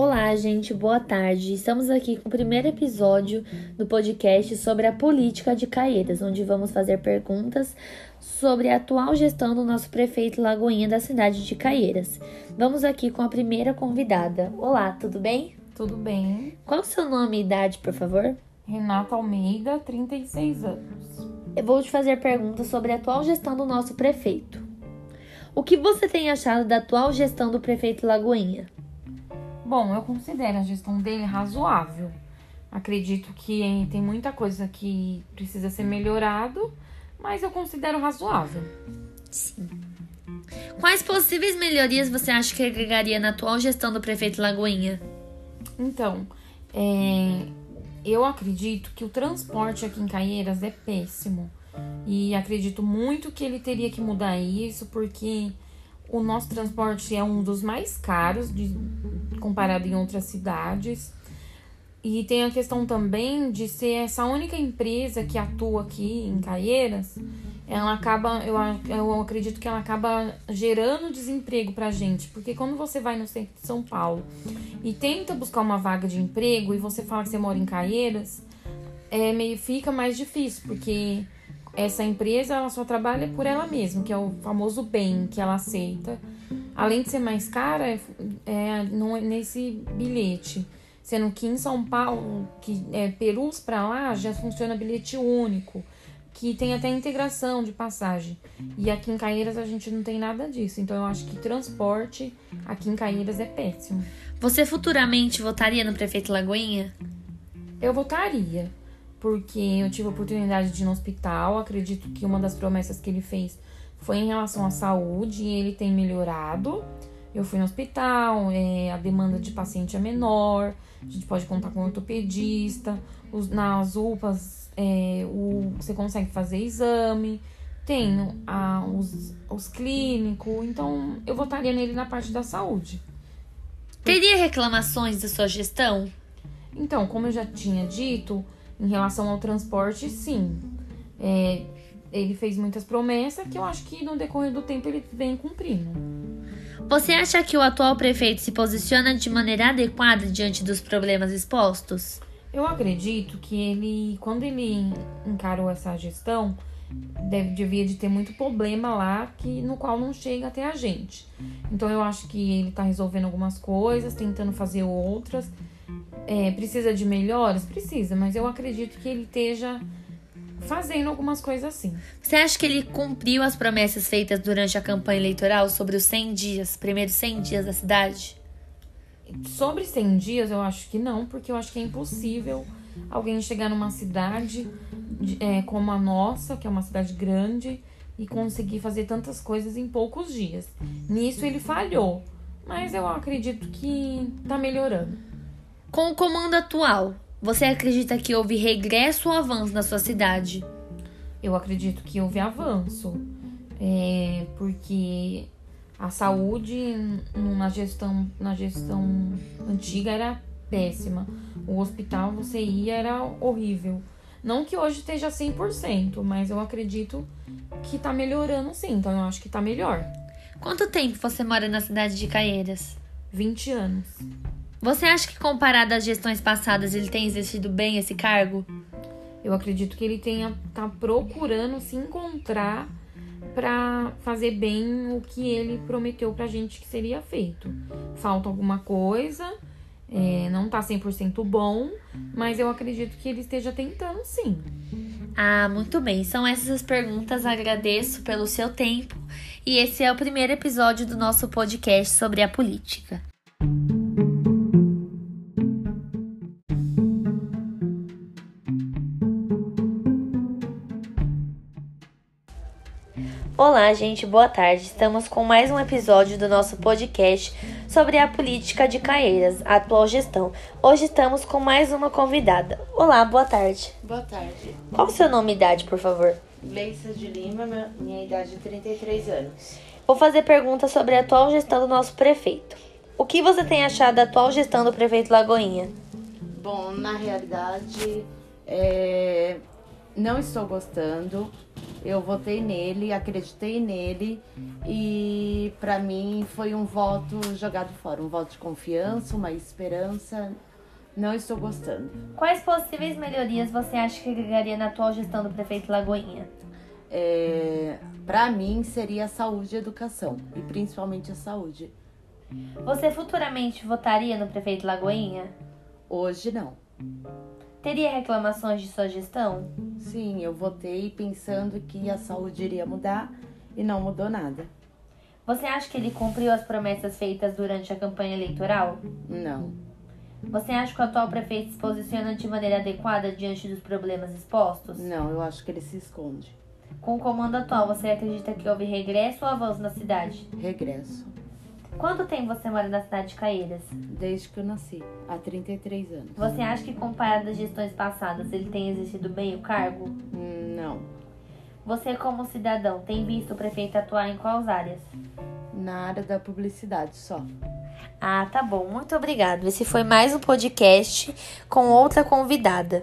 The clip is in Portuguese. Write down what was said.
Olá, gente, boa tarde. Estamos aqui com o primeiro episódio do podcast sobre a política de Caeiras, onde vamos fazer perguntas sobre a atual gestão do nosso prefeito Lagoinha da cidade de Caeiras. Vamos aqui com a primeira convidada. Olá, tudo bem? Tudo bem. Qual o seu nome e idade, por favor? Renata Almeida, 36 anos. Eu vou te fazer perguntas sobre a atual gestão do nosso prefeito. O que você tem achado da atual gestão do prefeito Lagoinha? Bom, eu considero a gestão dele razoável. Acredito que tem muita coisa que precisa ser melhorado, mas eu considero razoável. Sim. Quais possíveis melhorias você acha que agregaria na atual gestão do prefeito Lagoinha? Então, é, eu acredito que o transporte aqui em Caieiras é péssimo. E acredito muito que ele teria que mudar isso, porque o nosso transporte é um dos mais caros de, comparado em outras cidades. E tem a questão também de ser essa única empresa que atua aqui em Caieiras, ela acaba, eu, eu acredito que ela acaba gerando desemprego pra gente. Porque quando você vai no centro de São Paulo e tenta buscar uma vaga de emprego e você fala que você mora em Caieiras, é meio fica mais difícil, porque essa empresa ela só trabalha por ela mesma, que é o famoso bem que ela aceita. Além de ser mais cara, é, é nesse bilhete. Sendo que em São Paulo, que é Perus para lá, já funciona bilhete único, que tem até integração de passagem. E aqui em Caeiras a gente não tem nada disso. Então eu acho que transporte aqui em Caeiras é péssimo. Você futuramente votaria no prefeito Lagoinha? Eu votaria porque eu tive a oportunidade de ir no hospital. Acredito que uma das promessas que ele fez foi em relação à saúde e ele tem melhorado. Eu fui no hospital, é, a demanda de paciente é menor, a gente pode contar com ortopedista, os, nas UPAs é, o, você consegue fazer exame, tem a, os, os clínicos, então eu votaria nele na parte da saúde. Teria reclamações da sua gestão? Então, como eu já tinha dito, em relação ao transporte, sim. É, ele fez muitas promessas que eu acho que no decorrer do tempo ele vem cumprindo. Você acha que o atual prefeito se posiciona de maneira adequada diante dos problemas expostos? Eu acredito que ele, quando ele encarou essa gestão, deve, devia de ter muito problema lá que no qual não chega até a gente. Então eu acho que ele está resolvendo algumas coisas, tentando fazer outras é, precisa de melhores? Precisa, mas eu acredito que ele esteja fazendo algumas coisas assim. Você acha que ele cumpriu as promessas feitas durante a campanha eleitoral sobre os 100 dias, primeiros 100 dias da cidade? Sobre 100 dias, eu acho que não, porque eu acho que é impossível alguém chegar numa cidade é, como a nossa, que é uma cidade grande, e conseguir fazer tantas coisas em poucos dias. Nisso ele falhou, mas eu acredito que tá melhorando. Com o comando atual, você acredita que houve regresso ou avanço na sua cidade? Eu acredito que houve avanço, é, porque a saúde na gestão, na gestão antiga era péssima. O hospital você ia era horrível. Não que hoje esteja 100%, mas eu acredito que tá melhorando sim, então eu acho que tá melhor. Quanto tempo você mora na cidade de Caieiras? 20 anos. Você acha que comparado às gestões passadas ele tem exercido bem esse cargo? Eu acredito que ele tenha tá procurando se encontrar para fazer bem o que ele prometeu pra gente que seria feito. Falta alguma coisa, é, não tá 100% bom, mas eu acredito que ele esteja tentando sim. Ah, muito bem. São essas as perguntas. Agradeço pelo seu tempo. E esse é o primeiro episódio do nosso podcast sobre a política. Olá, gente, boa tarde. Estamos com mais um episódio do nosso podcast sobre a política de Caeiras, a atual gestão. Hoje estamos com mais uma convidada. Olá, boa tarde. Boa tarde. Qual o seu nome e idade, por favor? Gleissa de Lima, minha idade é 33 anos. Vou fazer perguntas sobre a atual gestão do nosso prefeito. O que você tem achado da atual gestão do prefeito Lagoinha? Bom, na realidade, é, não estou gostando. Eu votei nele, acreditei nele e para mim foi um voto jogado fora, um voto de confiança, uma esperança. Não estou gostando. Quais possíveis melhorias você acha que agregaria na atual gestão do prefeito Lagoinha? É, para mim seria a saúde e a educação, e principalmente a saúde. Você futuramente votaria no prefeito Lagoinha? Hoje não. Teria reclamações de sua gestão? Sim, eu votei pensando que a saúde iria mudar e não mudou nada. Você acha que ele cumpriu as promessas feitas durante a campanha eleitoral? Não. Você acha que o atual prefeito se posiciona de maneira adequada diante dos problemas expostos? Não, eu acho que ele se esconde. Com o comando atual, você acredita que houve regresso ou avanço na cidade? Regresso. Quanto tempo você mora na cidade de Caeiras? Desde que eu nasci, há 33 anos. Você acha que, comparado às gestões passadas, ele tem exercido bem o cargo? Não. Você, como cidadão, tem visto o prefeito atuar em quais áreas? Na área da publicidade só. Ah, tá bom. Muito obrigado. Esse foi mais um podcast com outra convidada.